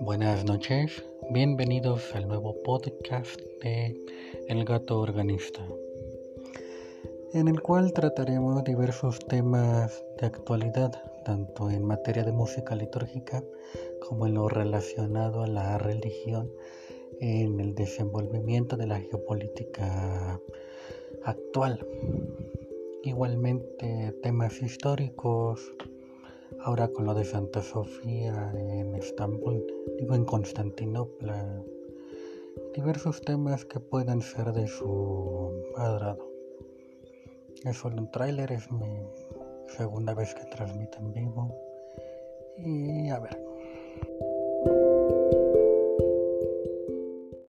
Buenas noches, bienvenidos al nuevo podcast de El Gato Organista, en el cual trataremos diversos temas de actualidad, tanto en materia de música litúrgica como en lo relacionado a la religión, en el desenvolvimiento de la geopolítica actual. Igualmente temas históricos, ahora con lo de Santa Sofía en Estambul, digo en Constantinopla, diversos temas que puedan ser de su agrado. Es solo un tráiler, es mi segunda vez que transmito en vivo y a ver.